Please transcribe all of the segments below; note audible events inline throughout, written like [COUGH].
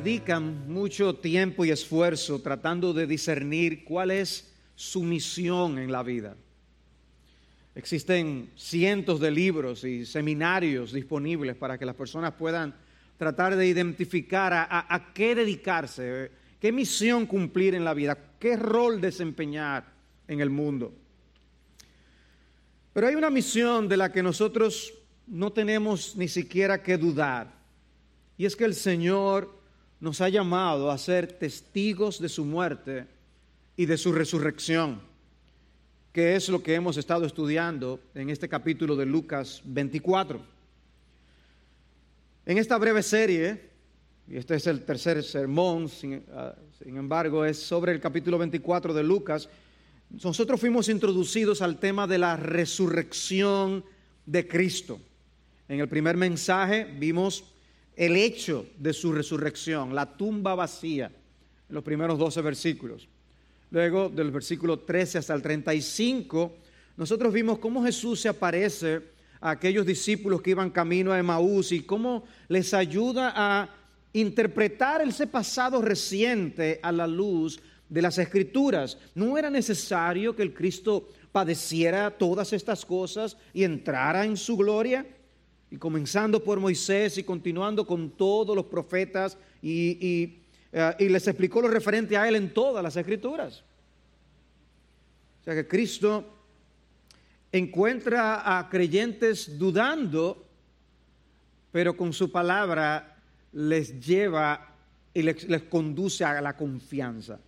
Dedican mucho tiempo y esfuerzo tratando de discernir cuál es su misión en la vida. Existen cientos de libros y seminarios disponibles para que las personas puedan tratar de identificar a, qué dedicarse, qué misión cumplir en la vida, qué rol desempeñar en el mundo. Pero hay una misión de la que nosotros no tenemos ni siquiera que dudar. Y es que el Señor nos ha llamado a ser testigos de su muerte y de su resurrección, que es lo que hemos estado estudiando en este capítulo de Lucas 24. En esta breve serie, y este es el tercer sermón, sin, uh, sin, embargo, es sobre el capítulo 24 de Lucas, nosotros fuimos introducidos al tema de la resurrección de Cristo. En el primer mensaje vimos el hecho de su resurrección, la tumba vacía, los primeros 12 versículos. Luego, del versículo 13 hasta el 35, nosotros vimos cómo Jesús se aparece a aquellos discípulos que iban camino a Emaús y cómo les ayuda a interpretar ese pasado reciente a la luz de las escrituras. No era necesario que el Cristo padeciera todas estas cosas y entrara en su gloria. Y comenzando por Moisés y continuando con todos los profetas y, uh, y les explicó lo referente a él en todas las escrituras. O sea que Cristo encuentra a creyentes dudando, pero con su palabra les lleva y les, conduce a la confianza.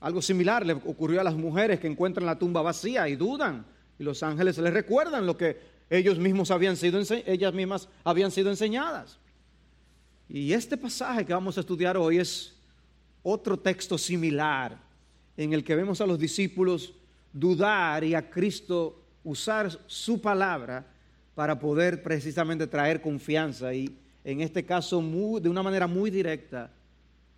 Algo similar le ocurrió a las mujeres que encuentran la tumba vacía y dudan, y los ángeles les recuerdan lo que ellos mismos habían sido, ellas mismas habían sido enseñadas. Y este pasaje que vamos a estudiar hoy es otro texto similar en el que vemos a los discípulos dudar y a Cristo usar su palabra para poder precisamente traer confianza y en este caso de una manera muy directa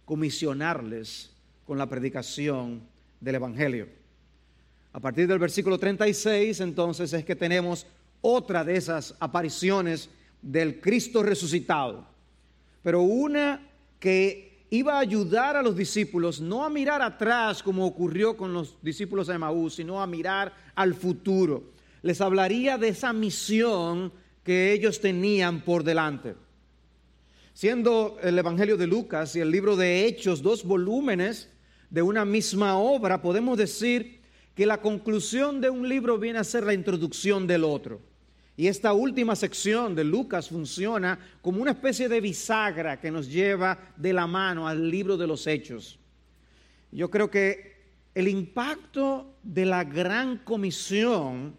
comisionarles con la predicación del Evangelio. A partir del versículo 36 entonces es que tenemos otra de esas apariciones del Cristo resucitado, pero una que iba a ayudar a los discípulos no a mirar atrás como ocurrió con los discípulos de Emaús, sino a mirar al futuro. Les hablaría de esa misión que ellos tenían por delante. Siendo el Evangelio de Lucas y el libro de Hechos dos volúmenes de una misma obra, podemos decir que la conclusión de un libro viene a ser la introducción del otro. Y esta última sección de Lucas funciona como una especie de bisagra que nos lleva de la mano al libro de los hechos. Yo creo que el impacto de la gran comisión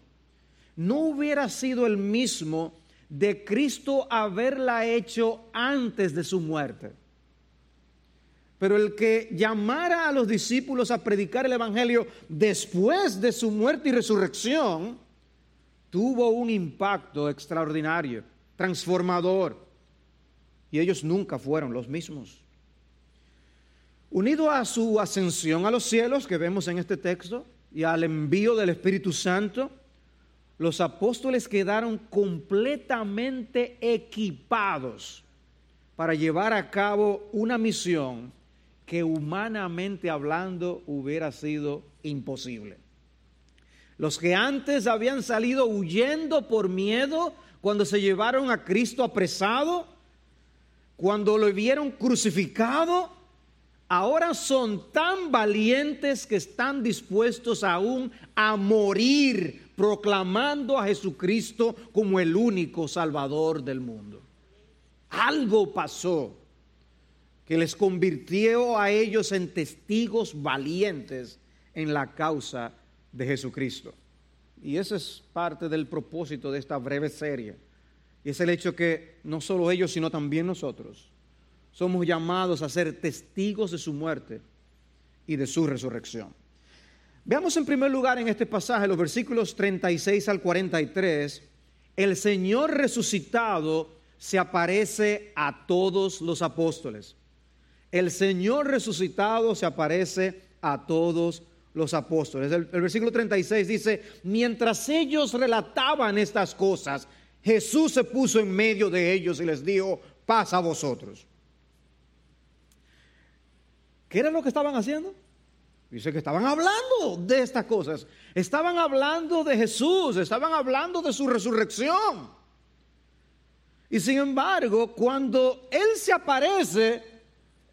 no hubiera sido el mismo de Cristo haberla hecho antes de su muerte. Pero el que llamara a los discípulos a predicar el Evangelio después de su muerte y resurrección, tuvo un impacto extraordinario, transformador, y ellos nunca fueron los mismos. Unido a su ascensión a los cielos que vemos en este texto y al envío del Espíritu Santo, los apóstoles quedaron completamente equipados para llevar a cabo una misión que humanamente hablando hubiera sido imposible. Los que antes habían salido huyendo por miedo cuando se llevaron a Cristo apresado, cuando lo vieron crucificado, ahora son tan valientes que están dispuestos aún a morir proclamando a Jesucristo como el único Salvador del mundo. Algo pasó que les convirtió a ellos en testigos valientes en la causa de Jesucristo. Y ese es parte del propósito de esta breve serie. Y es el hecho que no solo ellos, sino también nosotros somos llamados a ser testigos de su muerte y de su resurrección. Veamos en primer lugar en este pasaje, los versículos 36 al 43, el Señor resucitado se aparece a todos los apóstoles. El Señor resucitado se aparece a todos los apóstoles. El, versículo 36 dice, mientras ellos relataban estas cosas, Jesús se puso en medio de ellos y les dijo, paz a vosotros. ¿Qué era lo que estaban haciendo? Dice que estaban hablando de estas cosas. Estaban hablando de Jesús, estaban hablando de su resurrección. Y sin embargo, cuando Él se aparece,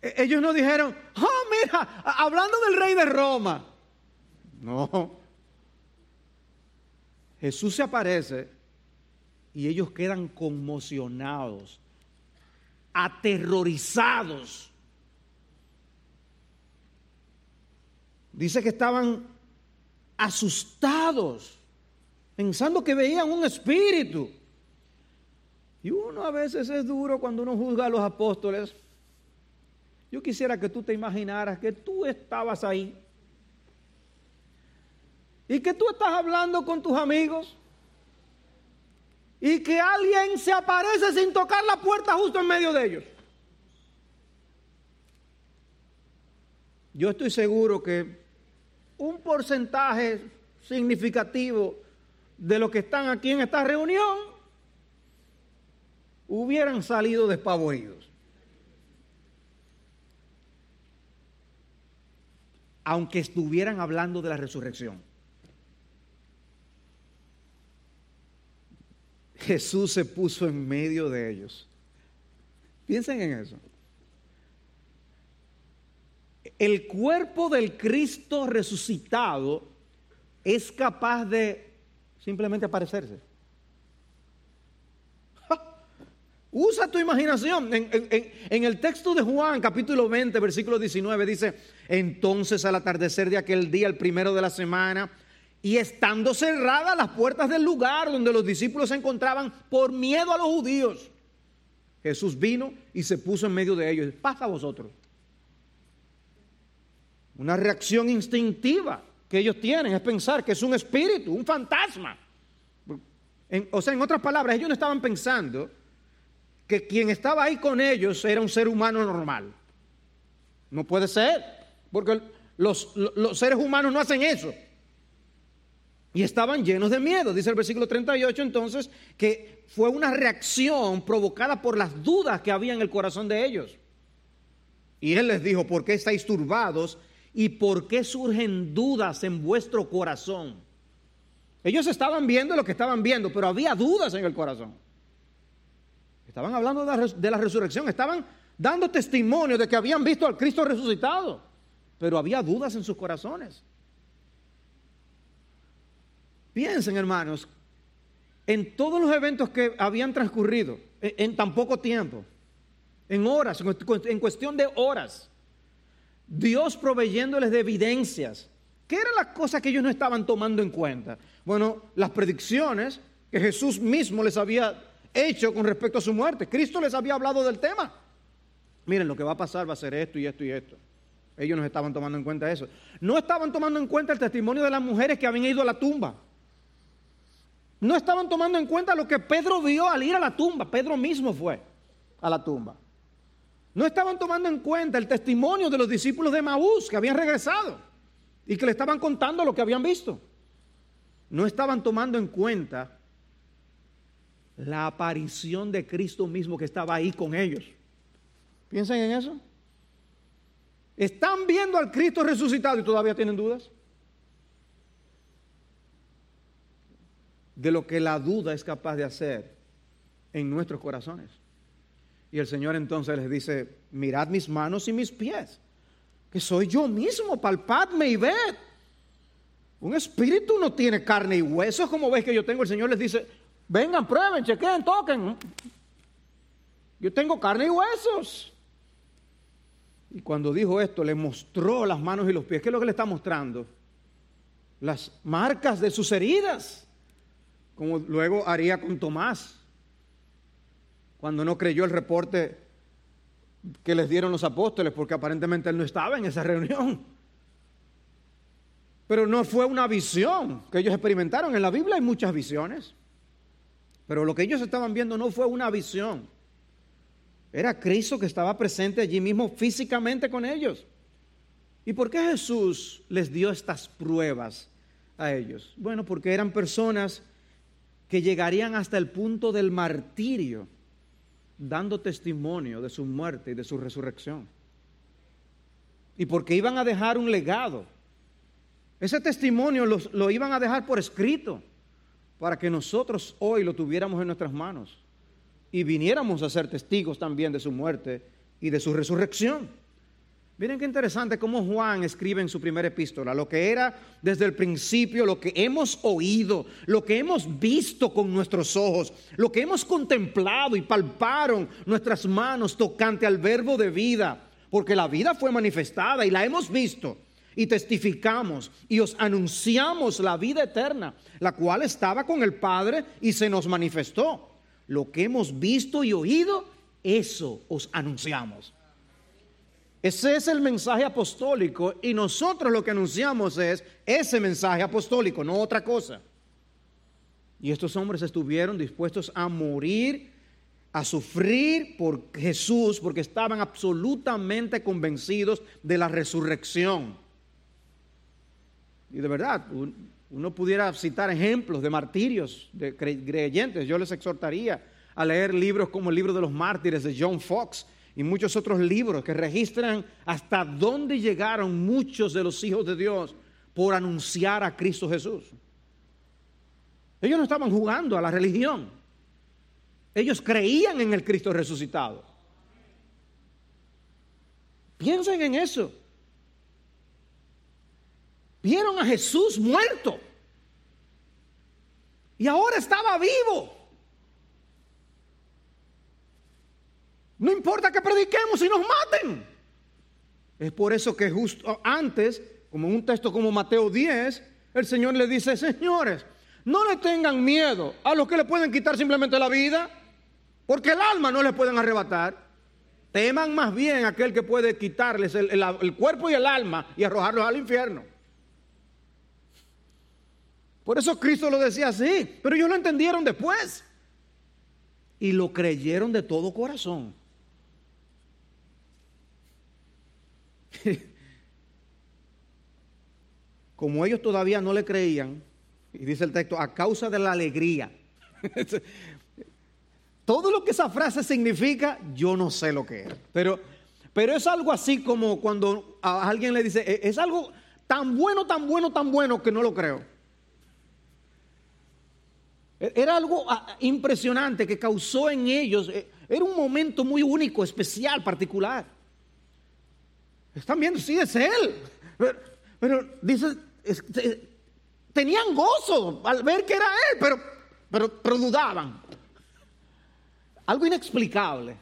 e-, ellos no dijeron, oh, mira, hablando del rey de Roma. No. Jesús se aparece y ellos quedan conmocionados, aterrorizados Dice que estaban asustados, pensando que veían un espíritu. Y uno a veces es duro cuando uno juzga a los apóstoles. Yo quisiera que tú te imaginaras que tú estabas ahí y que tú estás hablando con tus amigos y que alguien se aparece sin tocar la puerta justo en medio de ellos. Yo estoy seguro que un porcentaje significativo de los que están aquí en esta reunión hubieran salido despavoridos. Aunque estuvieran hablando de la resurrección. Jesús se puso en medio de ellos. Piensen en eso el cuerpo del Cristo resucitado es capaz de simplemente aparecerse. Usa tu imaginación. En, el texto de Juan, capítulo 20, versículo 19, dice, entonces al atardecer de aquel día, el primero de la semana, y estando cerradas las puertas del lugar donde los discípulos se encontraban por miedo a los judíos, Jesús vino y se puso en medio de ellos. Pasa a vosotros una reacción instintiva que ellos tienen es pensar que es un espíritu, un fantasma. o sea, en otras palabras, ellos no estaban pensando que quien estaba ahí con ellos era un ser humano normal. No puede ser, porque los, los seres humanos no hacen eso. Y estaban llenos de miedo. Dice el versículo 38 entonces que fue una reacción provocada por las dudas que había en el corazón de ellos. Y él les dijo, ¿por qué estáis turbados ¿Y por qué surgen dudas en vuestro corazón? Ellos estaban viendo lo que estaban viendo, pero había dudas en el corazón. Estaban hablando de la, resurrección, estaban dando testimonio de que habían visto al Cristo resucitado, pero había dudas en sus corazones. Piensen, hermanos, en todos los eventos que habían transcurrido en, tan poco tiempo, en horas, en cuestión de horas. Dios proveyéndoles de evidencias. ¿Qué eran las cosas que ellos no estaban tomando en cuenta? Bueno, las predicciones que Jesús mismo les había hecho con respecto a su muerte. Cristo les había hablado del tema. Miren, lo que va a pasar va a ser esto y esto y esto. Ellos no estaban tomando en cuenta eso. No estaban tomando en cuenta el testimonio de las mujeres que habían ido a la tumba. No estaban tomando en cuenta lo que Pedro vio al ir a la tumba. Pedro mismo fue a la tumba. No estaban tomando en cuenta el testimonio de los discípulos de Maús que habían regresado y que le estaban contando lo que habían visto. No estaban tomando en cuenta la aparición de Cristo mismo que estaba ahí con ellos. Piensen en eso. Están viendo al Cristo resucitado y todavía tienen dudas. De lo que la duda es capaz de hacer en nuestros corazones. Y el Señor entonces les dice, mirad mis manos y mis pies, que soy yo mismo, palpadme y ved. Un espíritu no tiene carne y huesos como ves que yo tengo. El Señor les dice, vengan, prueben, chequen, toquen. Yo tengo carne y huesos. Y cuando dijo esto, le mostró las manos y los pies. ¿Qué es lo que le está mostrando? Las marcas de sus heridas, como luego haría con Tomás, cuando no creyó el reporte que les dieron los apóstoles, porque aparentemente él no estaba en esa reunión. Pero no fue una visión que ellos experimentaron. En la Biblia hay muchas visiones. Pero lo que ellos estaban viendo no fue una visión. Era Cristo que estaba presente allí mismo físicamente con ellos. ¿Y por qué Jesús les dio estas pruebas a ellos? Bueno, porque eran personas que llegarían hasta el punto del martirio, dando testimonio de su muerte y de su resurrección. Y porque iban a dejar un legado. Ese testimonio lo iban a dejar por escrito para que nosotros hoy lo tuviéramos en nuestras manos y viniéramos a ser testigos también de su muerte y de su resurrección. Miren qué interesante cómo Juan escribe en su primera epístola, lo que era desde el principio, lo que hemos oído, lo que hemos visto con nuestros ojos, lo que hemos contemplado y palparon nuestras manos tocante al verbo de vida, porque la vida fue manifestada y la hemos visto y testificamos y os anunciamos la vida eterna, la cual estaba con el Padre y se nos manifestó lo que hemos visto y oído, eso os anunciamos. Ese es el mensaje apostólico y nosotros lo que anunciamos es ese mensaje apostólico, no otra cosa. Y estos hombres estuvieron dispuestos a morir, a sufrir por Jesús, porque estaban absolutamente convencidos de la resurrección. Y de verdad, uno pudiera citar ejemplos de martirios de creyentes. Yo les exhortaría a leer libros como el libro de los mártires de John Fox y muchos otros libros que registran hasta dónde llegaron muchos de los hijos de Dios por anunciar a Cristo Jesús. Ellos no estaban jugando a la religión. Ellos creían en el Cristo resucitado. Piensen en eso. Vieron a Jesús muerto. Y ahora estaba vivo. No importa que prediquemos y nos maten. Es por eso que justo antes, como en un texto como Mateo 10, el Señor le dice, señores, no le tengan miedo a los que le pueden quitar simplemente la vida, porque el alma no le pueden arrebatar. Teman más bien aquel que puede quitarles el, el cuerpo y el alma y arrojarlos al infierno. Por eso Cristo lo decía así, pero ellos lo entendieron después y lo creyeron de todo corazón. [LAUGHS] Como ellos todavía no le creían, y dice el texto, a causa de la alegría. [LAUGHS] Todo lo que esa frase significa, yo no sé lo que es. Pero, pero es algo así como cuando a alguien le dice, e-, es algo tan bueno, tan bueno, tan bueno que no lo creo. Era algo ah, impresionante que causó en ellos, eh, era un momento muy único, especial, particular. Están viendo, sí, es Él. Pero, dice, tenían gozo al ver que era Él, pero, pero, pero dudaban. Algo inexplicable.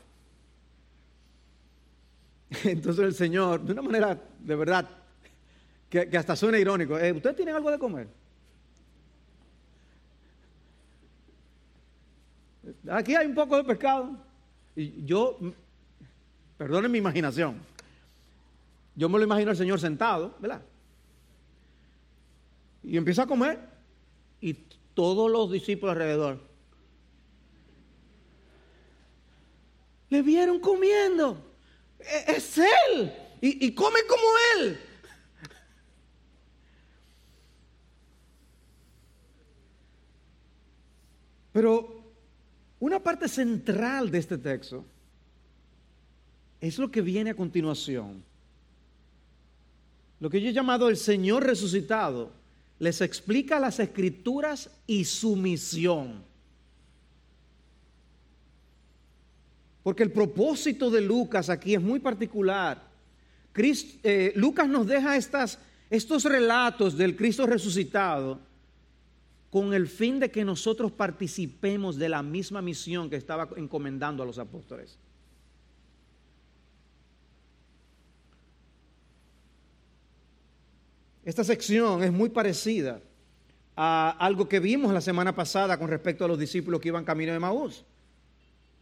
[LAUGHS] Entonces el Señor, de una manera de verdad, que, hasta suena irónico, eh, ¿ustedes tienen algo de comer? Aquí hay un poco de pescado. Y yo, perdonen mi imaginación, yo me lo imagino al Señor sentado, ¿verdad? Y empieza a comer y todos los discípulos alrededor le vieron comiendo. E-, es Él. Y, comen como Él. Pero una parte central de este texto es lo que viene a continuación. Lo que yo he llamado el Señor resucitado les explica las escrituras y su misión. Porque el propósito de Lucas aquí es muy particular. Eh, Lucas nos deja estas, estos relatos del Cristo resucitado con el fin de que nosotros participemos de la misma misión que estaba encomendando a los apóstoles. Esta sección es muy parecida a algo que vimos la semana pasada con respecto a los discípulos que iban camino de Maús.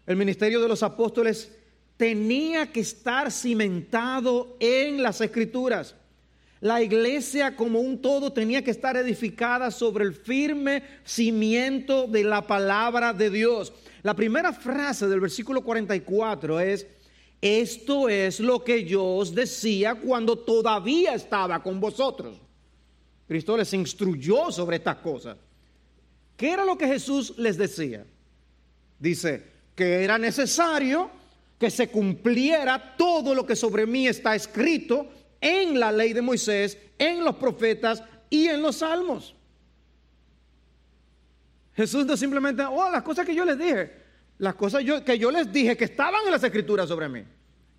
El ministerio de los apóstoles tenía que estar cimentado en las escrituras. La iglesia como un todo tenía que estar edificada sobre el firme cimiento de la palabra de Dios. La primera frase del versículo 44 es, esto es lo que yo os decía cuando todavía estaba con vosotros. Cristo les instruyó sobre estas cosas. ¿Qué era lo que Jesús les decía? Dice que era necesario que se cumpliera todo lo que sobre mí está escrito en la ley de Moisés, en los profetas y en los salmos. Jesús no simplemente, oh, las cosas que yo les dije, las cosas que yo les dije que estaban en las escrituras sobre mí.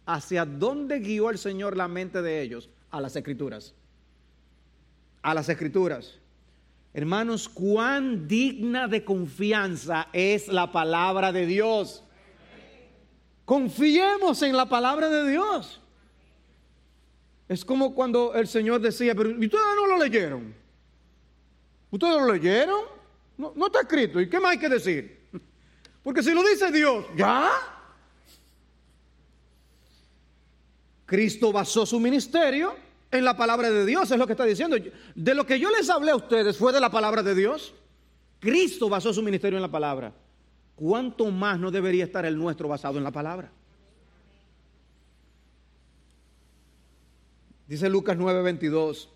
¿Hacia dónde guió el Señor la mente de ellos? A las escrituras. A las escrituras. Hermanos, cuán digna de confianza es la palabra de Dios. Confiemos en la palabra de Dios. Es como cuando el Señor decía, pero ustedes no lo leyeron. ¿Ustedes lo leyeron? No, no está escrito. ¿Y qué más hay que decir? Porque si lo dice Dios, ¿ya? Cristo basó su ministerio en la palabra de Dios, es lo que está diciendo. De lo que yo les hablé a ustedes fue de la palabra de Dios. Cristo basó su ministerio en la palabra. ¿Cuánto más no debería estar el nuestro basado en la palabra? Dice Lucas 9:22,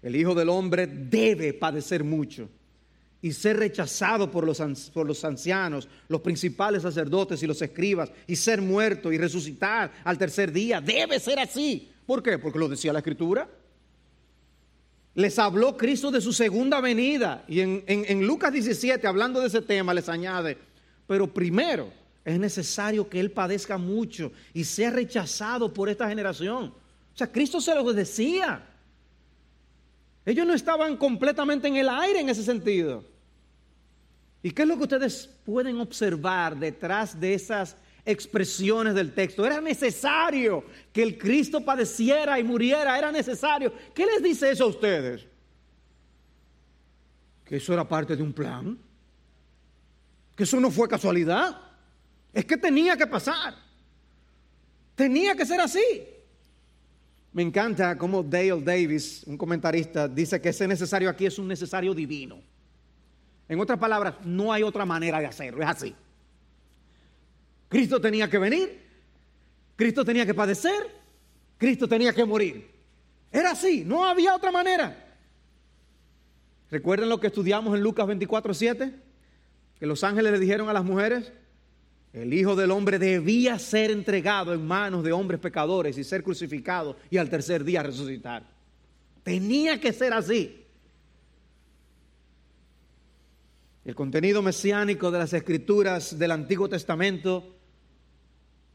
el Hijo del Hombre debe padecer mucho y ser rechazado por los, por los ancianos, los principales sacerdotes y los escribas, y ser muerto y resucitar al tercer día. Debe ser así. ¿Por qué? Porque lo decía la Escritura. Les habló Cristo de su segunda venida. Y en, en Lucas 17, hablando de ese tema, les añade, pero primero es necesario que Él padezca mucho y sea rechazado por esta generación. O sea, Cristo se lo decía. Ellos no estaban completamente en el aire en ese sentido. ¿Y qué es lo que ustedes pueden observar detrás de esas expresiones del texto? Era necesario que el Cristo padeciera y muriera, era necesario. ¿Qué les dice eso a ustedes? Que eso era parte de un plan. Que eso no fue casualidad. Es que tenía que pasar. Tenía que ser así. Me encanta cómo Dale Davis, un comentarista, dice que ese necesario aquí es un necesario divino. En otras palabras, no hay otra manera de hacerlo, es así. Cristo tenía que venir, Cristo tenía que padecer, Cristo tenía que morir. Era así, no había otra manera. ¿Recuerdan lo que estudiamos en Lucas 24, 7? Que los ángeles le dijeron a las mujeres, el Hijo del Hombre debía ser entregado en manos de hombres pecadores y ser crucificado y al tercer día resucitar. Tenía que ser así. El contenido mesiánico de las escrituras del Antiguo Testamento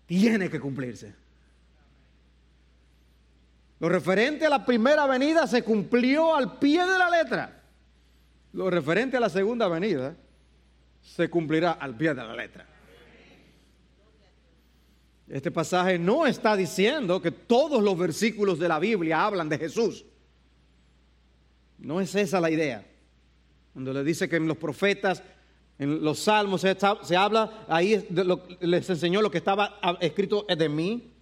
tiene que cumplirse. Lo referente a la primera venida se cumplió al pie de la letra. Lo referente a la segunda venida se cumplirá al pie de la letra. Este pasaje no está diciendo que todos los versículos de la Biblia hablan de Jesús. No es esa la idea. Cuando le dice que en los profetas, en los salmos se, habla, ahí les enseñó lo que estaba escrito de mí.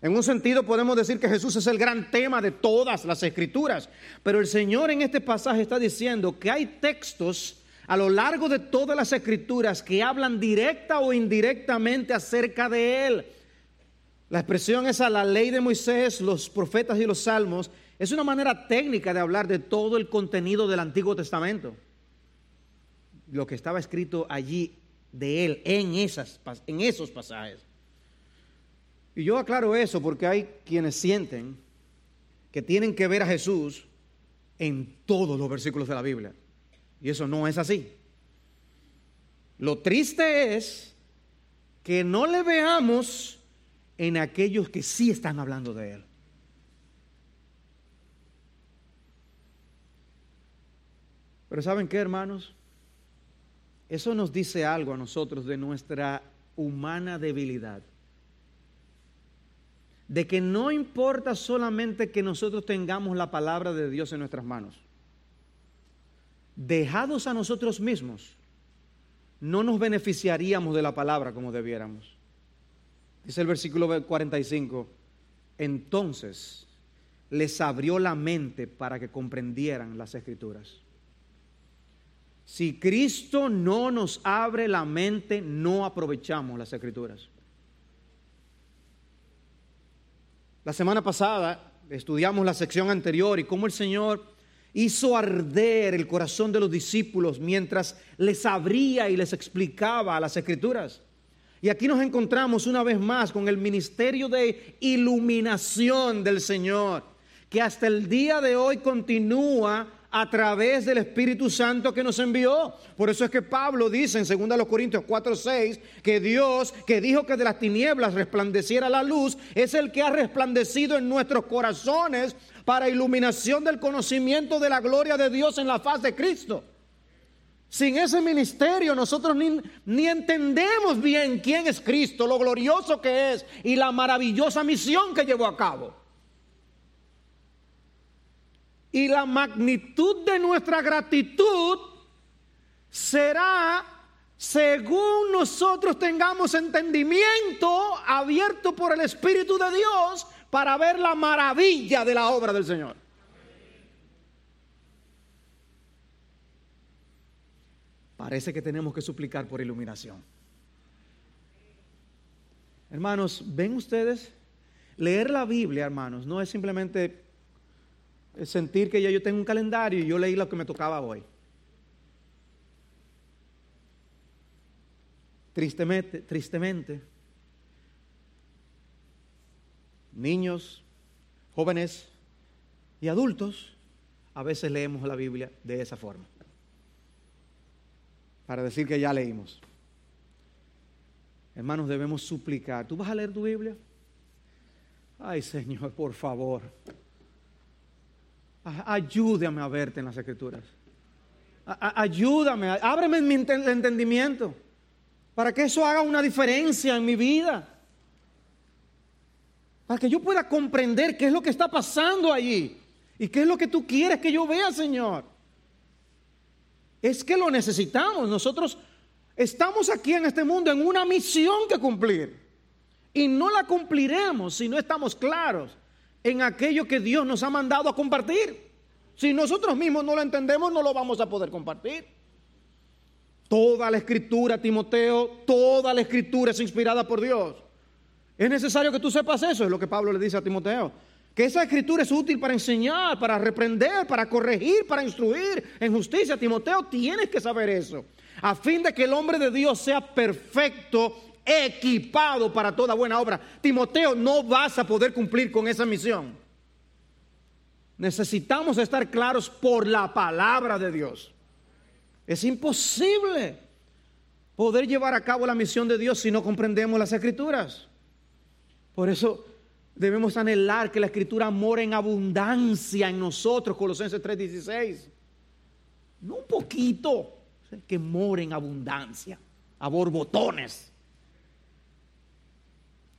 En un sentido podemos decir que Jesús es el gran tema de todas las escrituras, pero el Señor en este pasaje está diciendo que hay textos a lo largo de todas las escrituras que hablan directa o indirectamente acerca de Él. La expresión es a la ley de Moisés, los profetas y los salmos. Es una manera técnica de hablar de todo el contenido del Antiguo Testamento. Lo que estaba escrito allí de Él en, en esos pasajes. Y yo aclaro eso porque hay quienes sienten que tienen que ver a Jesús en todos los versículos de la Biblia. Y eso no es así. Lo triste es que no le veamos en aquellos que sí están hablando de Él. Pero ¿saben qué, hermanos? Eso nos dice algo a nosotros de nuestra humana debilidad. De que no importa solamente que nosotros tengamos la palabra de Dios en nuestras manos. Dejados a nosotros mismos, no nos beneficiaríamos de la palabra como debiéramos. Dice el versículo 45, entonces les abrió la mente para que comprendieran las escrituras. Si Cristo no nos abre la mente, no aprovechamos las escrituras. La semana pasada estudiamos la sección anterior y cómo el Señor hizo arder el corazón de los discípulos mientras les abría y les explicaba las escrituras. Y aquí nos encontramos una vez más con el ministerio de iluminación del Señor, que hasta el día de hoy continúa a través del Espíritu Santo que nos envió. Por eso es que Pablo dice en 2 Corintios 4, 6 que Dios que dijo que de las tinieblas resplandeciera la luz es el que ha resplandecido en nuestros corazones para iluminación del conocimiento de la gloria de Dios en la faz de Cristo. Sin ese ministerio nosotros ni, ni, entendemos bien quién es Cristo, lo glorioso que es y la maravillosa misión que llevó a cabo. Y la magnitud de nuestra gratitud será según nosotros tengamos entendimiento abierto por el Espíritu de Dios para ver la maravilla de la obra del Señor. Parece que tenemos que suplicar por iluminación. Hermanos, ven ustedes, leer la Biblia, hermanos, no es simplemente sentir que ya yo tengo un calendario y yo leí lo que me tocaba hoy. Tristemente, tristemente, niños, jóvenes y adultos, a veces leemos la Biblia de esa forma. Para decir que ya leímos. Hermanos, debemos suplicar. ¿Tú vas a leer tu Biblia? Ay, Señor, por favor. Ayúdame a verte en las escrituras. Ayúdame, ábreme mi entendimiento para que eso haga una diferencia en mi vida. Para que yo pueda comprender qué es lo que está pasando allí y qué es lo que tú quieres que yo vea, Señor. Es que lo necesitamos. Nosotros estamos aquí en este mundo en una misión que cumplir. Y no la cumpliremos si no estamos claros en aquello que Dios nos ha mandado a compartir. Si nosotros mismos no lo entendemos, no lo vamos a poder compartir. Toda la escritura, Timoteo, toda la escritura es inspirada por Dios. Es necesario que tú sepas eso, es lo que Pablo le dice a Timoteo. Que esa escritura es útil para enseñar, para reprender, para corregir, para instruir en justicia. Timoteo, tienes que saber eso. A fin de que el hombre de Dios sea perfecto, equipado para toda buena obra. Timoteo, no vas a poder cumplir con esa misión. Necesitamos estar claros por la palabra de Dios. Es imposible poder llevar a cabo la misión de Dios si no comprendemos las escrituras. Por eso debemos anhelar que la escritura more en abundancia en nosotros, Colosenses 3:16. No un poquito, que more en abundancia, a borbotones.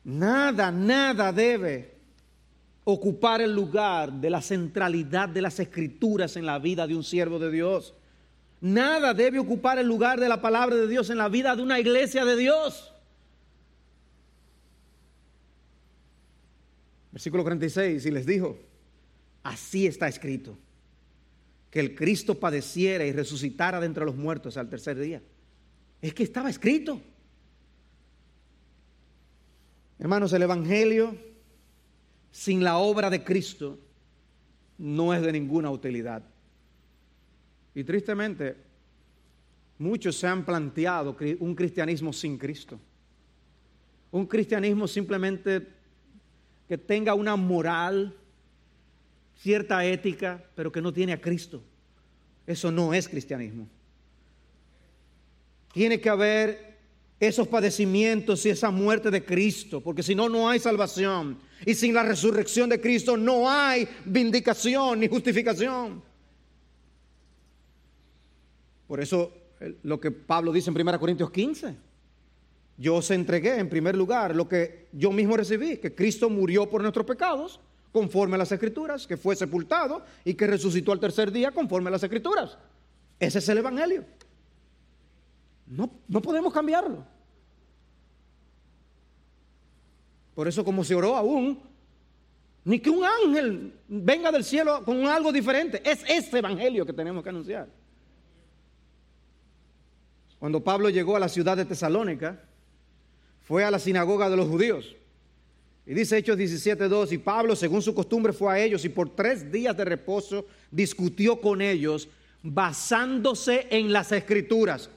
Nada, nada debe ocupar el lugar de la centralidad de las escrituras en la vida de un siervo de Dios. Nada debe ocupar el lugar de la palabra de Dios en la vida de una iglesia de Dios. Versículo 46, y les dijo, así está escrito, que el Cristo padeciera y resucitara de entre los muertos al tercer día. Es que estaba escrito. Hermanos, el Evangelio sin la obra de Cristo no es de ninguna utilidad. Y tristemente, muchos se han planteado un cristianismo sin Cristo. Un cristianismo simplemente que tenga una moral, cierta ética, pero que no tiene a Cristo. Eso no es cristianismo. Tiene que haber esos padecimientos y esa muerte de Cristo, porque si no, no hay salvación. Y sin la resurrección de Cristo no hay vindicación ni justificación. Por eso lo que Pablo dice en 1 Corintios 15. Yo os entregué en primer lugar lo que yo mismo recibí, que Cristo murió por nuestros pecados, conforme a las escrituras, que fue sepultado y que resucitó al tercer día, conforme a las escrituras. Ese es el Evangelio. No, no podemos cambiarlo. Por eso como se oró aún, ni que un ángel venga del cielo con algo diferente. Es ese Evangelio que tenemos que anunciar. Cuando Pablo llegó a la ciudad de Tesalónica, fue a la sinagoga de los judíos. Y dice Hechos 17.2, y Pablo, según su costumbre, fue a ellos y por tres días de reposo discutió con ellos basándose en las escrituras,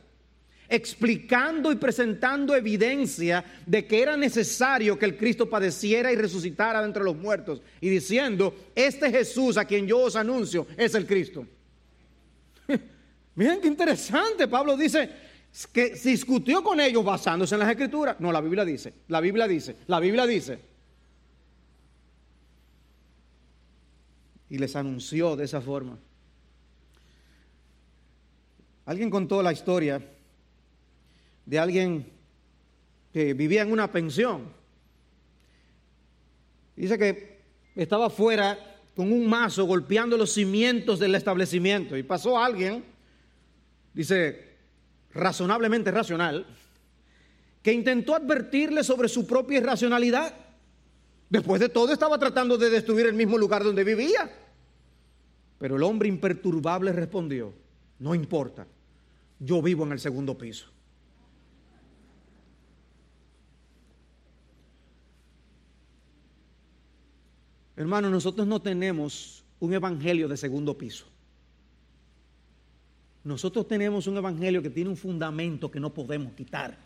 explicando y presentando evidencia de que era necesario que el Cristo padeciera y resucitara de entre los muertos, y diciendo, este Jesús a quien yo os anuncio es el Cristo. [LAUGHS] Miren qué interesante, Pablo dice, que discutió con ellos basándose en las escrituras. No, la Biblia dice, la Biblia dice, la Biblia dice. Y les anunció de esa forma. Alguien contó la historia de alguien que vivía en una pensión. Dice que estaba afuera con un mazo golpeando los cimientos del establecimiento y pasó alguien, dice, razonablemente racional, que intentó advertirle sobre su propia irracionalidad. Después de todo estaba tratando de destruir el mismo lugar donde vivía. Pero el hombre imperturbable respondió, no importa, yo vivo en el segundo piso. Hermano, nosotros no tenemos un evangelio de segundo piso. Nosotros tenemos un evangelio que tiene un fundamento que no podemos quitar.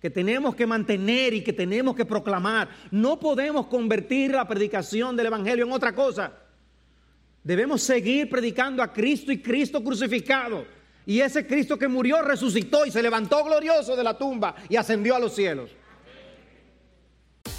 Que tenemos que mantener y que tenemos que proclamar. No podemos convertir la predicación del evangelio en otra cosa. Debemos seguir predicando a Cristo y Cristo crucificado. Y ese Cristo que murió resucitó y se levantó glorioso de la tumba y ascendió a los cielos.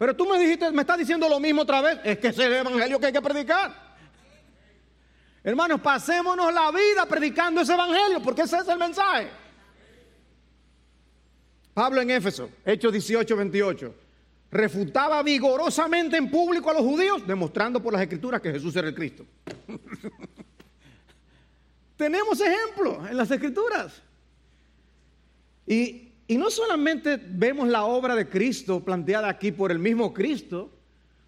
Pero tú me dijiste, me estás diciendo lo mismo otra vez. Es que es el evangelio que hay que predicar. Hermanos, pasémonos la vida predicando ese evangelio, porque ese es el mensaje. Pablo en Éfeso, Hechos 18, 28, refutaba vigorosamente en público a los judíos, demostrando por las escrituras que Jesús era el Cristo. [LAUGHS] Tenemos ejemplos en las escrituras. Y y no solamente vemos la obra de Cristo planteada aquí por el mismo Cristo,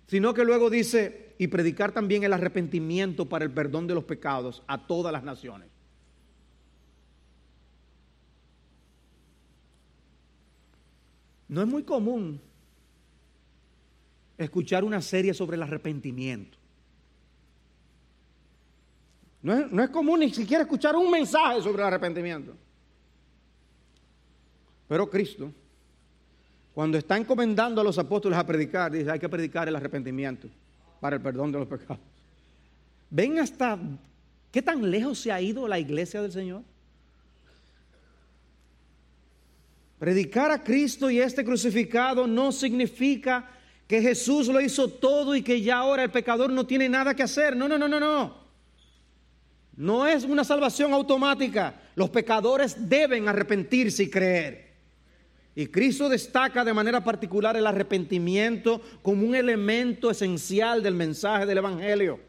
sino que luego dice, y predicar también el arrepentimiento para el perdón de los pecados a todas las naciones. No es muy común escuchar una serie sobre el arrepentimiento. No es, no es común ni siquiera escuchar un mensaje sobre el arrepentimiento. Pero Cristo, cuando está encomendando a los apóstoles a predicar, dice, hay que predicar el arrepentimiento para el perdón de los pecados. ¿Ven hasta qué tan lejos se ha ido la iglesia del Señor? Predicar a Cristo y este crucificado no significa que Jesús lo hizo todo y que ya ahora el pecador no tiene nada que hacer. No, no, no, no, no. No es una salvación automática. Los pecadores deben arrepentirse y creer. Y Cristo destaca de manera particular el arrepentimiento como un elemento esencial del mensaje del Evangelio.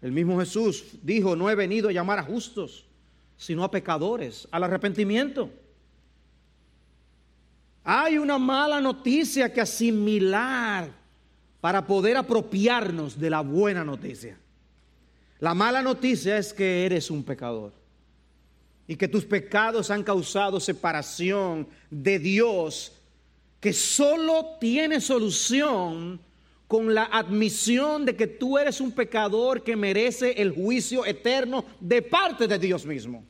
El mismo Jesús dijo, no he venido a llamar a justos, sino a pecadores, al arrepentimiento. Hay una mala noticia que asimilar para poder apropiarnos de la buena noticia. La mala noticia es que eres un pecador y que tus pecados han causado separación de Dios que solo tiene solución con la admisión de que tú eres un pecador que merece el juicio eterno de parte de Dios mismo.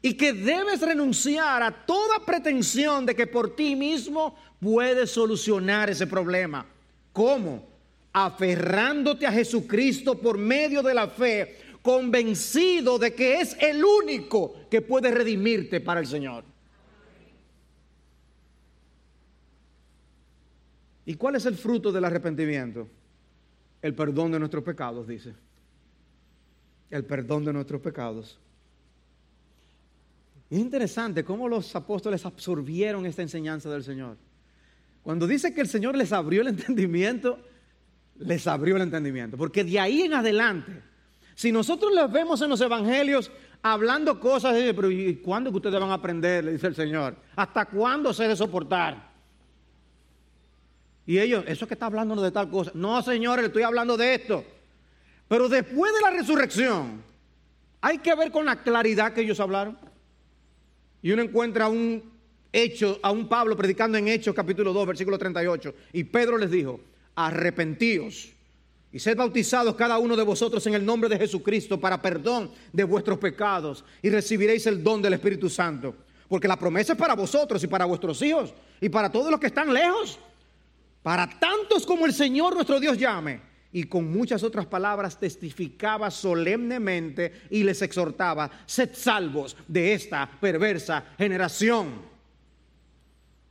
Y que debes renunciar a toda pretensión de que por ti mismo puedes solucionar ese problema. ¿Cómo? Aferrándote a Jesucristo por medio de la fe, convencido de que es el único que puede redimirte para el Señor. ¿Y cuál es el fruto del arrepentimiento? El perdón de nuestros pecados, dice. El perdón de nuestros pecados. Es interesante cómo los apóstoles absorbieron esta enseñanza del Señor. Cuando dice que el Señor les abrió el entendimiento, les abrió el entendimiento. Porque de ahí en adelante, si nosotros les vemos en los evangelios hablando cosas, pero ¿y cuándo que ustedes van a aprender? Le dice el Señor. ¿Hasta cuándo se de soportar? Y ellos, eso que está hablando de tal cosa. No, señores, le estoy hablando de esto. Pero después de la resurrección, hay que ver con la claridad que ellos hablaron. Y uno encuentra un hecho, a un Pablo predicando en Hechos capítulo 2, versículo 38. Y Pedro les dijo, arrepentíos y sed bautizados cada uno de vosotros en el nombre de Jesucristo para perdón de vuestros pecados y recibiréis el don del Espíritu Santo. Porque la promesa es para vosotros y para vuestros hijos y para todos los que están lejos para tantos como el Señor nuestro Dios llame. Y con muchas otras palabras testificaba solemnemente y les exhortaba, sed salvos de esta perversa generación.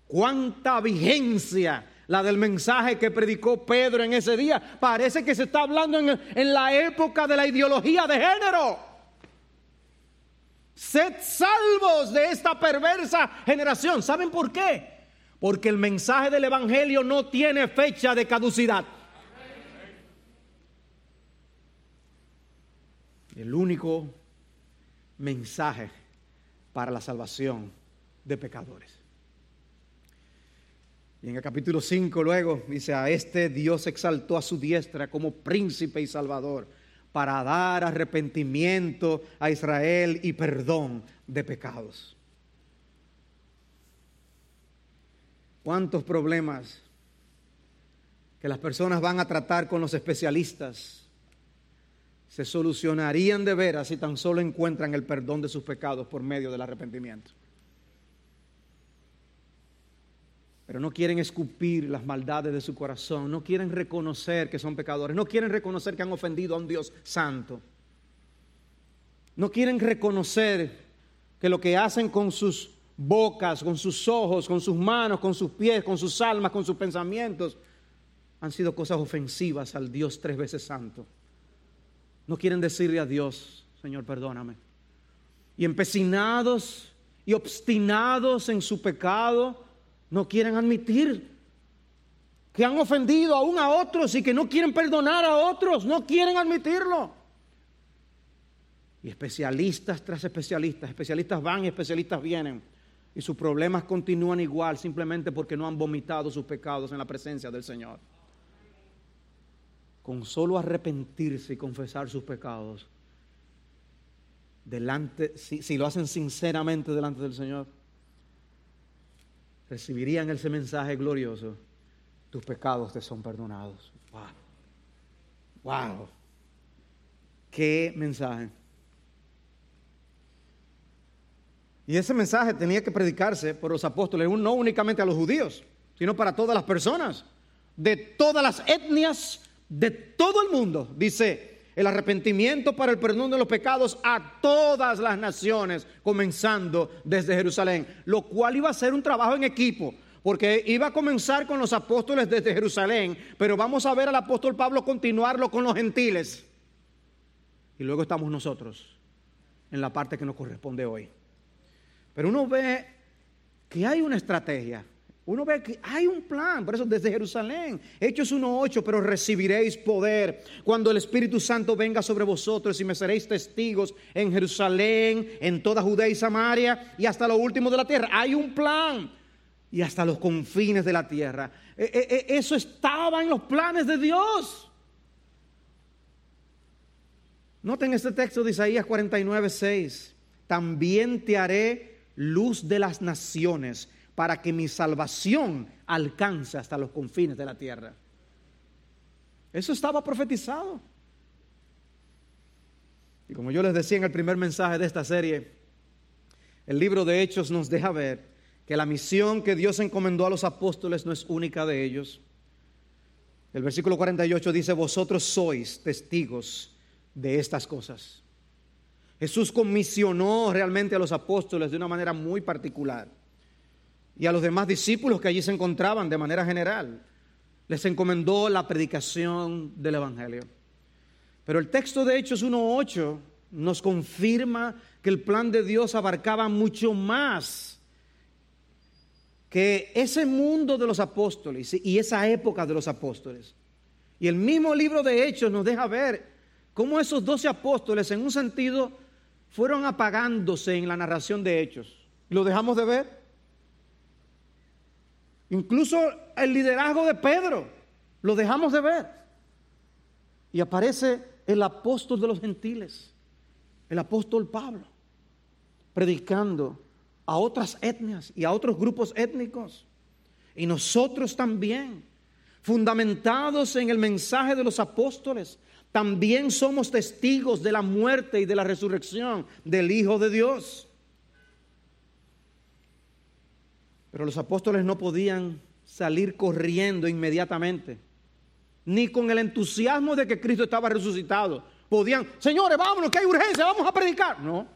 Cuánta vigencia la del mensaje que predicó Pedro en ese día. Parece que se está hablando en, en la época de la ideología de género. Sed salvos de esta perversa generación. ¿Saben por qué? Porque el mensaje del Evangelio no tiene fecha de caducidad. El único mensaje para la salvación de pecadores. Y en el capítulo 5 luego dice, a este Dios exaltó a su diestra como príncipe y salvador para dar arrepentimiento a Israel y perdón de pecados. ¿Cuántos problemas que las personas van a tratar con los especialistas se solucionarían de veras si tan solo encuentran el perdón de sus pecados por medio del arrepentimiento? Pero no quieren escupir las maldades de su corazón, no quieren reconocer que son pecadores, no quieren reconocer que han ofendido a un Dios santo. No quieren reconocer que lo que hacen con sus bocas, con sus ojos, con sus manos, con sus pies, con sus almas, con sus pensamientos, han sido cosas ofensivas al Dios tres veces santo. No quieren decirle a Dios, Señor, perdóname. Y empecinados y obstinados en su pecado, no quieren admitir que han ofendido aún a otros y que no quieren perdonar a otros, no quieren admitirlo. Y especialistas tras especialistas, especialistas van y especialistas vienen y sus problemas continúan igual simplemente porque no han vomitado sus pecados en la presencia del Señor. Con solo arrepentirse y confesar sus pecados, delante, si, lo hacen sinceramente delante del Señor, recibirían ese mensaje glorioso, tus pecados te son perdonados. Wow. Wow. Qué mensaje. Y ese mensaje tenía que predicarse por los apóstoles, no únicamente a los judíos, sino para todas las personas, de todas las etnias, de todo el mundo. Dice, el arrepentimiento para el perdón de los pecados a todas las naciones, comenzando desde Jerusalén, lo cual iba a ser un trabajo en equipo, porque iba a comenzar con los apóstoles desde Jerusalén, pero vamos a ver al apóstol Pablo continuarlo con los gentiles. Y luego estamos nosotros en la parte que nos corresponde hoy. Pero uno ve que hay una estrategia. Uno ve que hay un plan, por eso desde Jerusalén, Hechos 1.8, pero recibiréis poder cuando el Espíritu Santo venga sobre vosotros y me seréis testigos en Jerusalén, en toda Judea y Samaria y hasta lo último de la tierra. Hay un plan. y hasta los confines de la tierra. E, e, e, eso estaba en los planes de Dios. Noten este texto de Isaías 49, 6. También te haré luz de las naciones para que mi salvación alcance hasta los confines de la tierra. Eso estaba profetizado. Y como yo les decía en el primer mensaje de esta serie, el libro de Hechos nos deja ver que la misión que Dios encomendó a los apóstoles no es única de ellos. El versículo 48 dice, vosotros sois testigos de estas cosas. Jesús comisionó realmente a los apóstoles de una manera muy particular y a los demás discípulos que allí se encontraban de manera general. Les encomendó la predicación del Evangelio. Pero el texto de Hechos 1.8 nos confirma que el plan de Dios abarcaba mucho más que ese mundo de los apóstoles y esa época de los apóstoles. Y el mismo libro de Hechos nos deja ver cómo esos doce apóstoles en un sentido fueron apagándose en la narración de hechos. ¿Lo dejamos de ver? Incluso el liderazgo de Pedro lo dejamos de ver. Y aparece el apóstol de los gentiles, el apóstol Pablo, predicando a otras etnias y a otros grupos étnicos. Y nosotros también, fundamentados en el mensaje de los apóstoles, también somos testigos de la muerte y de la resurrección del Hijo de Dios. Pero los apóstoles no podían salir corriendo inmediatamente, ni con el entusiasmo de que Cristo estaba resucitado. Podían, señores, vámonos, que hay urgencia, vamos a predicar. No,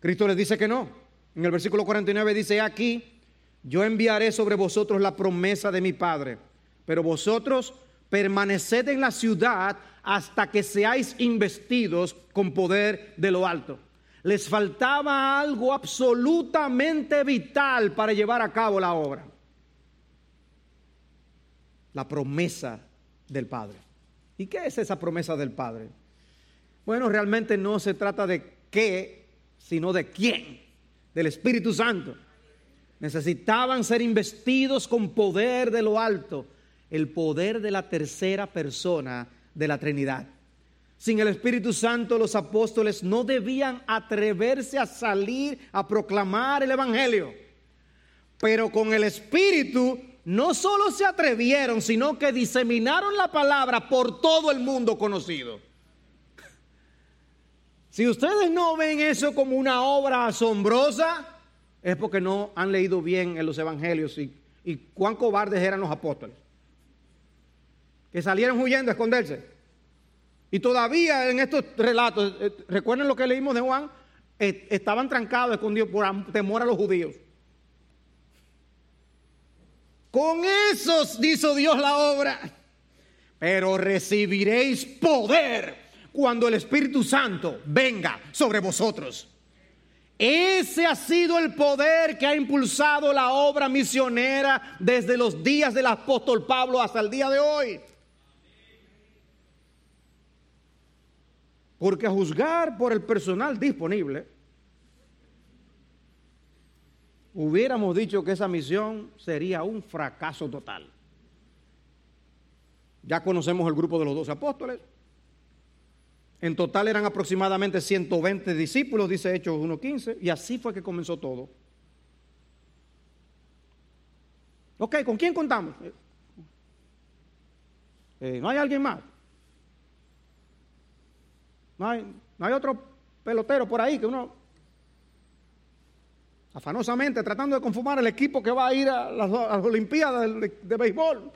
Cristo les dice que no. En el versículo 49 dice, aquí, yo enviaré sobre vosotros la promesa de mi Padre, pero vosotros permaneced en la ciudad hasta que seáis investidos con poder de lo alto. Les faltaba algo absolutamente vital para llevar a cabo la obra. La promesa del Padre. ¿Y qué es esa promesa del Padre? Bueno, realmente no se trata de qué, sino de quién, del Espíritu Santo. Necesitaban ser investidos con poder de lo alto, el poder de la tercera persona de la Trinidad. Sin el Espíritu Santo los apóstoles no debían atreverse a salir a proclamar el Evangelio. Pero con el Espíritu no solo se atrevieron, sino que diseminaron la palabra por todo el mundo conocido. Si ustedes no ven eso como una obra asombrosa, es porque no han leído bien en los evangelios y, y cuán cobardes eran los apóstoles que salieron huyendo a esconderse. Y todavía en estos relatos, eh, recuerden lo que leímos de Juan, eh, estaban trancados, escondidos por temor a los judíos. Con esos hizo Dios la obra. Pero recibiréis poder cuando el Espíritu Santo venga sobre vosotros. Ese ha sido el poder que ha impulsado la obra misionera desde los días del apóstol Pablo hasta el día de hoy. Porque a juzgar por el personal disponible, hubiéramos dicho que esa misión sería un fracaso total. Ya conocemos el grupo de los dos apóstoles. En total eran aproximadamente 120 discípulos, dice Hechos 1.15, y así fue que comenzó todo. Ok, ¿con quién contamos? Eh, ¿No hay alguien más? No hay, otro pelotero por ahí que uno afanosamente tratando de conformar el equipo que va a ir a las, Olimpiadas de, béisbol.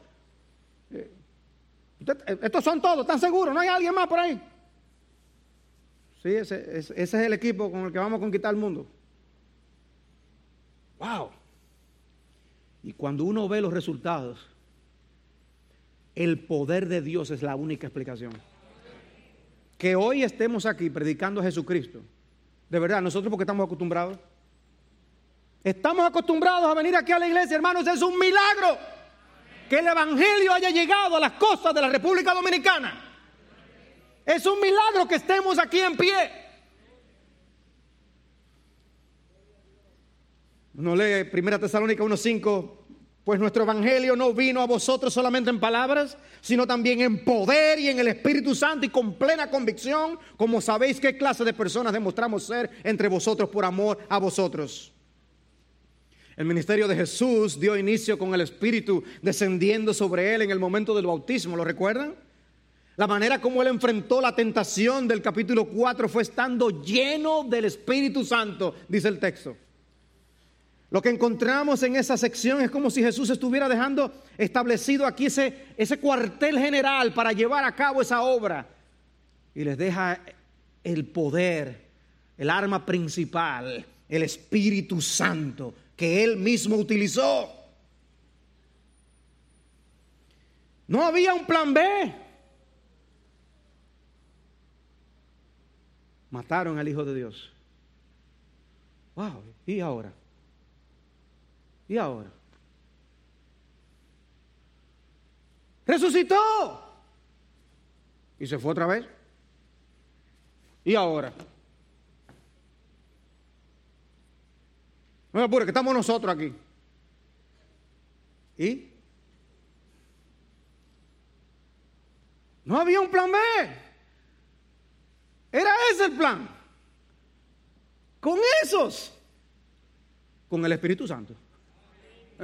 Eh, estos son todos, ¿están seguros? ¿No hay alguien más por ahí? Sí, ese, ese, es el equipo con el que vamos a conquistar el mundo. ¡Wow! Y cuando uno ve los resultados, el poder de Dios es la única explicación que hoy estemos aquí predicando a Jesucristo, de verdad, nosotros porque estamos acostumbrados. Estamos acostumbrados a venir aquí a la iglesia, hermanos, es un milagro que el Evangelio haya llegado a las costas de la República Dominicana. Es un milagro que estemos aquí en pie. No lee Primera Tesalónica 1.5, pues nuestro evangelio no vino a vosotros solamente en palabras, sino también en poder y en el Espíritu Santo y con plena convicción, como sabéis qué clase de personas demostramos ser entre vosotros por amor a vosotros. El ministerio de Jesús dio inicio con el Espíritu descendiendo sobre él en el momento del bautismo, ¿lo recuerdan? La manera como él enfrentó la tentación del capítulo 4 fue estando lleno del Espíritu Santo, dice el texto. Lo que encontramos en esa sección es como si Jesús estuviera dejando establecido aquí ese, cuartel general para llevar a cabo esa obra. Y les deja el poder, el arma principal, el Espíritu Santo, que él mismo utilizó. No había un plan B. Mataron al Hijo de Dios. Wow, ¿y ahora? ¿Y ahora? Resucitó. Y se fue otra vez. ¿Y ahora? No me apure, que estamos nosotros aquí. ¿Y? No había un plan B. Era ese el plan. Con esos. Con el Espíritu Santo.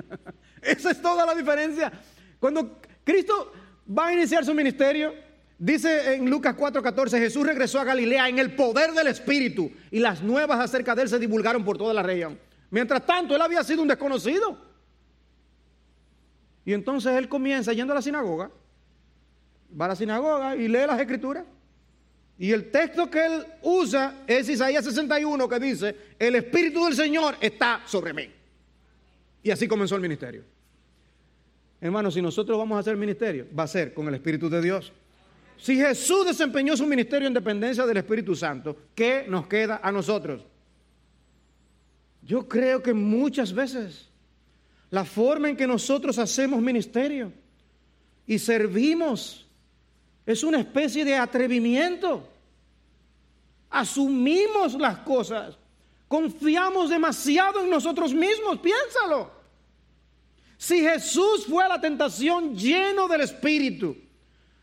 [LAUGHS] Esa es toda la diferencia. Cuando Cristo va a iniciar su ministerio, dice en Lucas 4:14, Jesús regresó a Galilea en el poder del Espíritu y las nuevas acerca de él se divulgaron por toda la región. Mientras tanto, él había sido un desconocido. Y entonces él comienza yendo a la sinagoga, va a la sinagoga y lee las escrituras. Y el texto que él usa es Isaías 61 que dice, el Espíritu del Señor está sobre mí. Y así comenzó el ministerio. Hermanos, si nosotros vamos a hacer ministerio, va a ser con el Espíritu de Dios. Si Jesús desempeñó su ministerio en dependencia del Espíritu Santo, ¿qué nos queda a nosotros? Yo creo que muchas veces la forma en que nosotros hacemos ministerio y servimos es una especie de atrevimiento. Asumimos las cosas, confiamos demasiado en nosotros mismos, piénsalo. Si Jesús fue a la tentación lleno del Espíritu,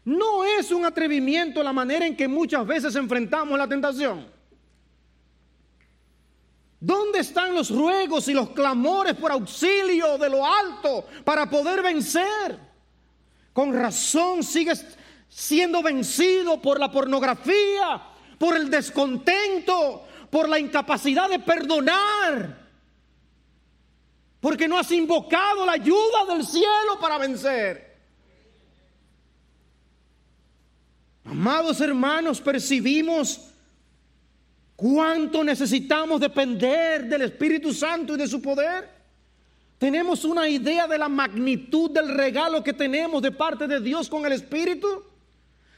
no es un atrevimiento la manera en que muchas veces enfrentamos la tentación. ¿Dónde están los ruegos y los clamores por auxilio de lo alto para poder vencer? Con razón sigues siendo vencido por la pornografía, por el descontento, por la incapacidad de perdonar porque no has invocado la ayuda del cielo para vencer. Amados hermanos, percibimos cuánto necesitamos depender del Espíritu Santo y de su poder. Tenemos una idea de la magnitud del regalo que tenemos de parte de Dios con el Espíritu.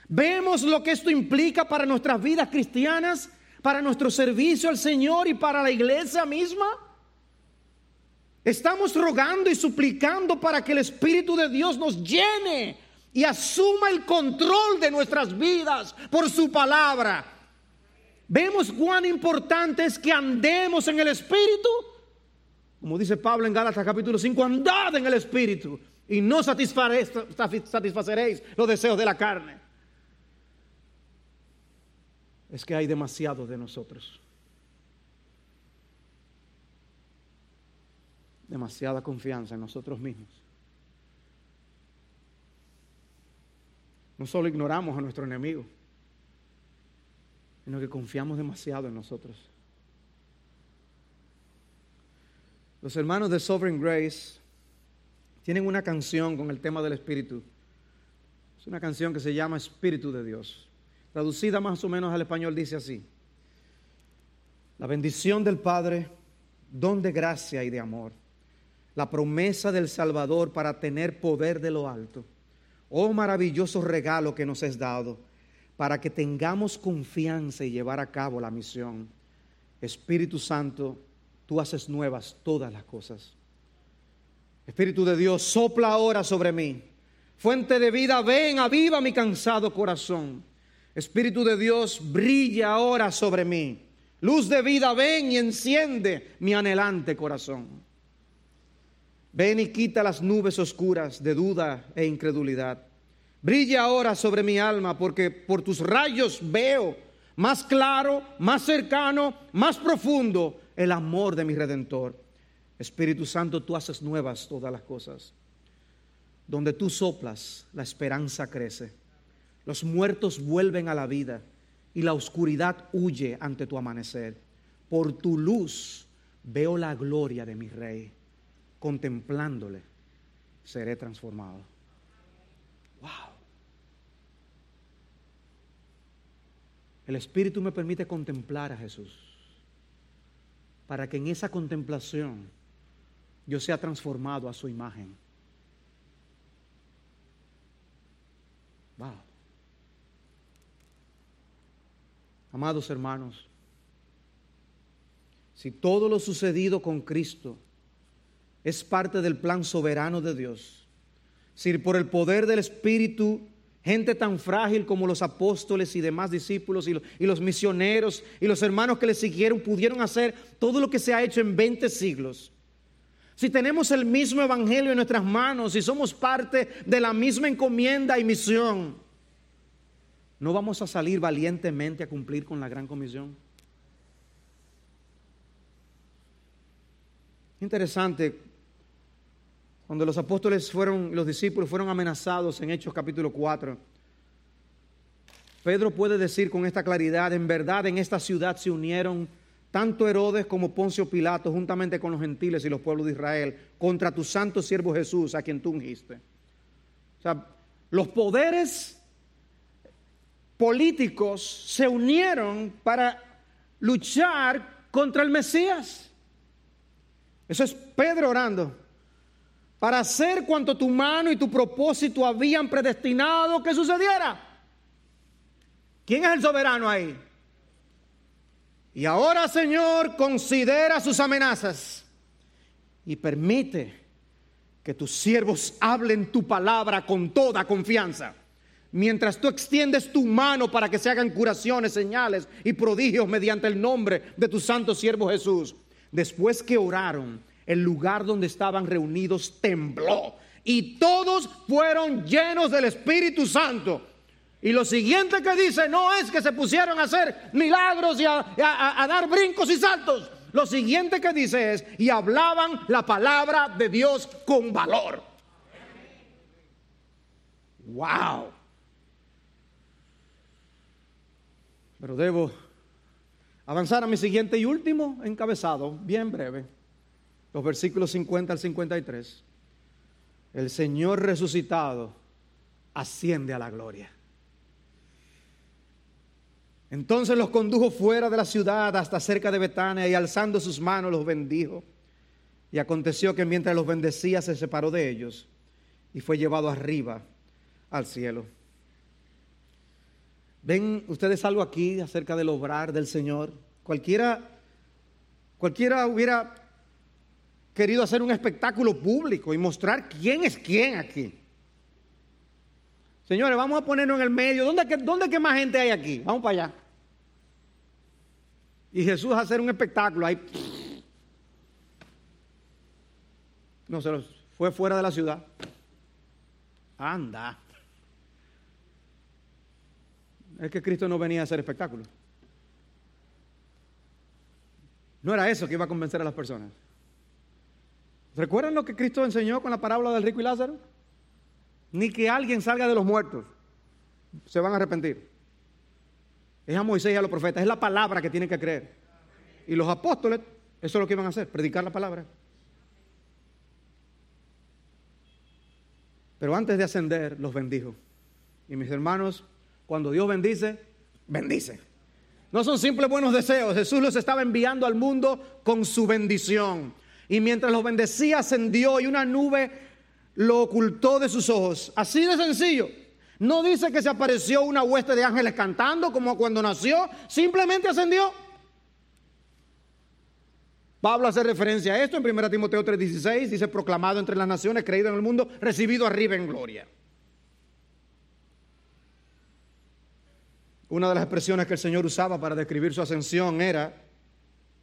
Vemos lo que esto implica para nuestras vidas cristianas, para nuestro servicio al Señor y para la iglesia misma. Estamos rogando y suplicando para que el Espíritu de Dios nos llene y asuma el control de nuestras vidas por su palabra. Vemos cuán importante es que andemos en el Espíritu. Como dice Pablo en Gálatas capítulo 5, andad en el Espíritu y no satisfaceréis los deseos de la carne. Es que hay demasiado de nosotros. Demasiada confianza en nosotros mismos. No solo ignoramos a nuestro enemigo, sino que confiamos demasiado en nosotros. Los hermanos de Sovereign Grace tienen una canción con el tema del Espíritu. Es una canción que se llama Espíritu de Dios. Traducida más o menos al español dice así. La bendición del Padre, don de gracia y de amor la promesa del Salvador para tener poder de lo alto. Oh maravilloso regalo que nos es dado para que tengamos confianza y llevar a cabo la misión. Espíritu Santo, tú haces nuevas todas las cosas. Espíritu de Dios, sopla ahora sobre mí. Fuente de vida, ven, aviva mi cansado corazón. Espíritu de Dios, brilla ahora sobre mí. Luz de vida, ven y enciende mi anhelante corazón. Ven y quita las nubes oscuras de duda e incredulidad. Brilla ahora sobre mi alma porque por tus rayos veo más claro, más cercano, más profundo el amor de mi redentor. Espíritu Santo, tú haces nuevas todas las cosas. Donde tú soplas, la esperanza crece. Los muertos vuelven a la vida y la oscuridad huye ante tu amanecer. Por tu luz veo la gloria de mi rey. Contemplándole, seré transformado. Wow. El Espíritu me permite contemplar a Jesús para que en esa contemplación yo sea transformado a su imagen. Wow. Amados hermanos, si todo lo sucedido con Cristo es parte del plan soberano de Dios, si por el poder del Espíritu gente tan frágil como los apóstoles y demás discípulos y los, misioneros y los hermanos que le siguieron pudieron hacer todo lo que se ha hecho en 20 siglos. Si tenemos el mismo evangelio en nuestras manos y somos parte de la misma encomienda y misión, ¿no vamos a salir valientemente a cumplir con la gran comisión? Interesante, cuando los apóstoles fueron, los discípulos fueron amenazados en Hechos capítulo 4, Pedro puede decir con esta claridad, en verdad en esta ciudad se unieron tanto Herodes como Poncio Pilato, juntamente con los gentiles y los pueblos de Israel, contra tu santo siervo Jesús, a quien tú ungiste. O sea, los poderes políticos se unieron para luchar contra el Mesías. Eso es Pedro orando. Para hacer cuanto tu mano y tu propósito habían predestinado que sucediera. ¿Quién es el soberano ahí? Y ahora, Señor, considera sus amenazas y permite que tus siervos hablen tu palabra con toda confianza. Mientras tú extiendes tu mano para que se hagan curaciones, señales y prodigios mediante el nombre de tu santo siervo Jesús. Después que oraron, el lugar donde estaban reunidos tembló y todos fueron llenos del Espíritu Santo y lo siguiente que dice no es que se pusieron a hacer milagros y a, dar brincos y saltos. Lo siguiente que dice es, y hablaban la palabra de Dios con valor. Wow. Pero debo avanzar a mi siguiente y último encabezado, bien breve, los versículos 50 al 53. El Señor resucitado asciende a la gloria. Entonces los condujo fuera de la ciudad hasta cerca de Betania y alzando sus manos los bendijo. Y aconteció que mientras los bendecía se separó de ellos y fue llevado arriba al cielo. ¿Ven ustedes algo aquí acerca del obrar del Señor? Cualquiera, cualquiera hubiera querido hacer un espectáculo público y mostrar quién es quién aquí. Señores, vamos a ponernos en el medio. ¿Dónde, dónde que más gente hay aquí? Vamos para allá. Y Jesús hacer un espectáculo ahí. No se los fue fuera de la ciudad. Anda. Es que Cristo no venía a hacer espectáculo. No era eso que iba a convencer a las personas. ¿Recuerdan lo que Cristo enseñó con la parábola del rico y Lázaro? Ni que alguien salga de los muertos. Se van a arrepentir. Es a Moisés y a los profetas, es la palabra que tienen que creer. Y los apóstoles, eso es lo que iban a hacer, predicar la palabra. Pero antes de ascender, los bendijo. Y mis hermanos, cuando Dios bendice, bendice. No son simples buenos deseos. Jesús los estaba enviando al mundo con su bendición. Y mientras los bendecía, ascendió y una nube lo ocultó de sus ojos. Así de sencillo. No dice que se apareció una hueste de ángeles cantando como cuando nació, simplemente ascendió. Pablo hace referencia a esto en 1 Timoteo 3:16, dice proclamado entre las naciones, creído en el mundo, recibido arriba en gloria. Una de las expresiones que el Señor usaba para describir su ascensión era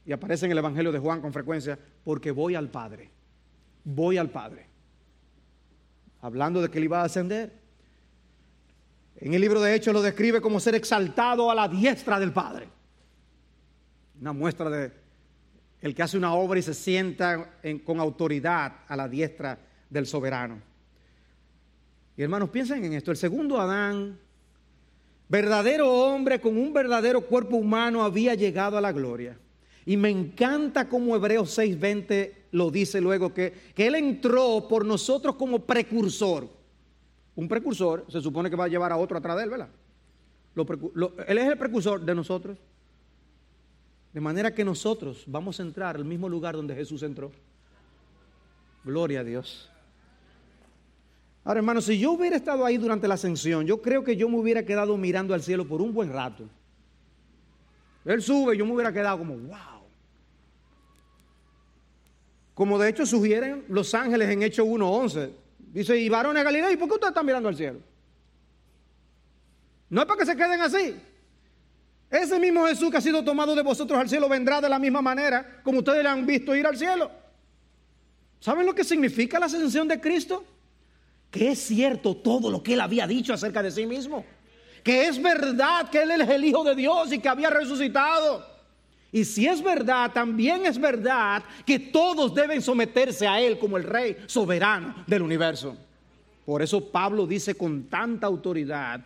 y aparece en el Evangelio de Juan con frecuencia, porque voy al Padre, voy al Padre. Hablando de que él iba a ascender. En el libro de Hechos lo describe como ser exaltado a la diestra del Padre. Una muestra de el que hace una obra y se sienta con autoridad a la diestra del soberano. Y hermanos, piensen en esto. El segundo Adán, verdadero hombre con un verdadero cuerpo humano, había llegado a la gloria. Y me encanta como Hebreos 6:20 lo dice luego, que, que Él entró por nosotros como precursor. Un precursor se supone que va a llevar a otro atrás de Él, ¿verdad? él es el precursor de nosotros. De manera que nosotros vamos a entrar al mismo lugar donde Jesús entró. Gloria a Dios. Ahora, hermano, si yo hubiera estado ahí durante la ascensión, yo creo que yo me hubiera quedado mirando al cielo por un buen rato. Él sube yo me hubiera quedado como, wow. Como de hecho sugieren los ángeles en Hechos 1.11. Dice, y varones Galilea, ¿y por qué ustedes están mirando al cielo? No es para que se queden así. Ese mismo Jesús que ha sido tomado de vosotros al cielo vendrá de la misma manera como ustedes le han visto ir al cielo. ¿Saben lo que significa la ascensión de Cristo? Que es cierto todo lo que él había dicho acerca de sí mismo. Que es verdad que él es el Hijo de Dios y que había resucitado. Y si es verdad, también es verdad que todos deben someterse a Él como el Rey soberano del universo. Por eso Pablo dice con tanta autoridad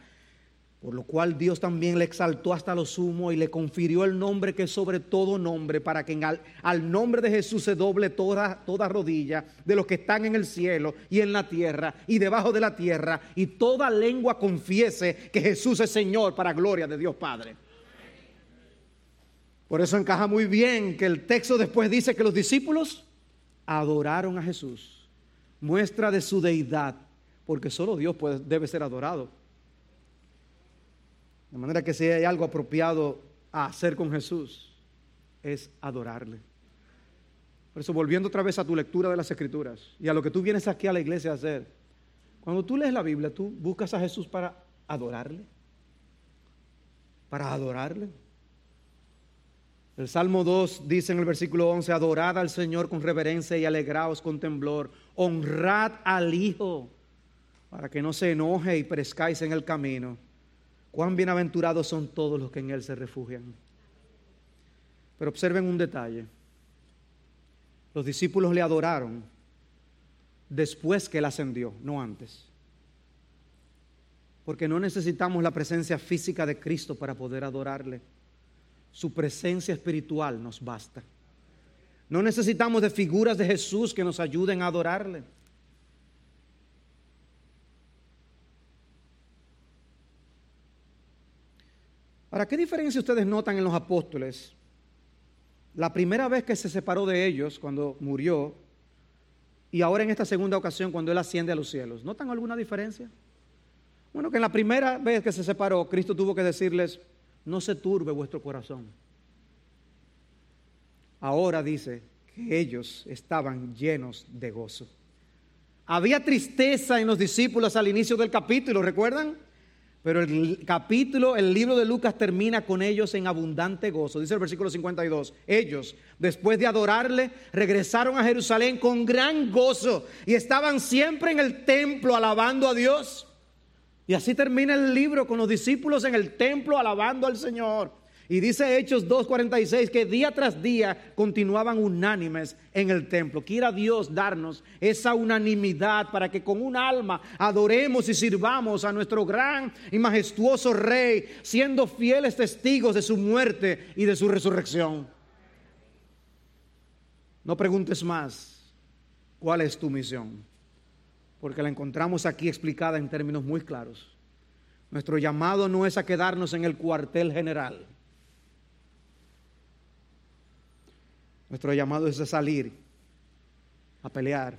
por lo cual Dios también le exaltó hasta lo sumo y le confirió el nombre que es sobre todo nombre, para que al, nombre de Jesús se doble toda, toda rodilla de los que están en el cielo y en la tierra y debajo de la tierra, y toda lengua confiese que Jesús es Señor para gloria de Dios Padre. Por eso encaja muy bien que el texto después dice que los discípulos adoraron a Jesús, muestra de su deidad, porque solo Dios debe ser adorado. De manera que si hay algo apropiado a hacer con Jesús, es adorarle. Por eso, volviendo otra vez a tu lectura de las Escrituras y a lo que tú vienes aquí a la iglesia a hacer, cuando tú lees la Biblia, tú buscas a Jesús para adorarle. Para adorarle. El Salmo 2 dice en el versículo 11, adorad al Señor con reverencia y alegraos con temblor, honrad al Hijo para que no se enoje y perezcáis en el camino. Cuán bienaventurados son todos los que en Él se refugian. Pero observen un detalle. Los discípulos le adoraron después que Él ascendió, no antes. Porque no necesitamos la presencia física de Cristo para poder adorarle. Su presencia espiritual nos basta. No necesitamos de figuras de Jesús que nos ayuden a adorarle. ¿Para ¿qué diferencia ustedes notan en los apóstoles? La primera vez que se separó de ellos, cuando murió, y ahora en esta segunda ocasión, cuando Él asciende a los cielos. ¿Notan alguna diferencia? Bueno, que en la primera vez que se separó, Cristo tuvo que decirles, no se turbe vuestro corazón. Ahora dice que ellos estaban llenos de gozo. Había tristeza en los discípulos al inicio del capítulo, ¿recuerdan? Pero el capítulo, el libro de Lucas termina con ellos en abundante gozo. Dice el versículo 52. Ellos, después de adorarle, regresaron a Jerusalén con gran gozo y estaban siempre en el templo alabando a Dios. Y así termina el libro con los discípulos en el templo alabando al Señor. Y dice Hechos 2.46 que día tras día continuaban unánimes en el templo. Quiera Dios darnos esa unanimidad para que con un alma adoremos y sirvamos a nuestro gran y majestuoso Rey, siendo fieles testigos de su muerte y de su resurrección. No preguntes más cuál es tu misión, porque la encontramos aquí explicada en términos muy claros. Nuestro llamado no es a quedarnos en el cuartel general Nuestro llamado es a salir a pelear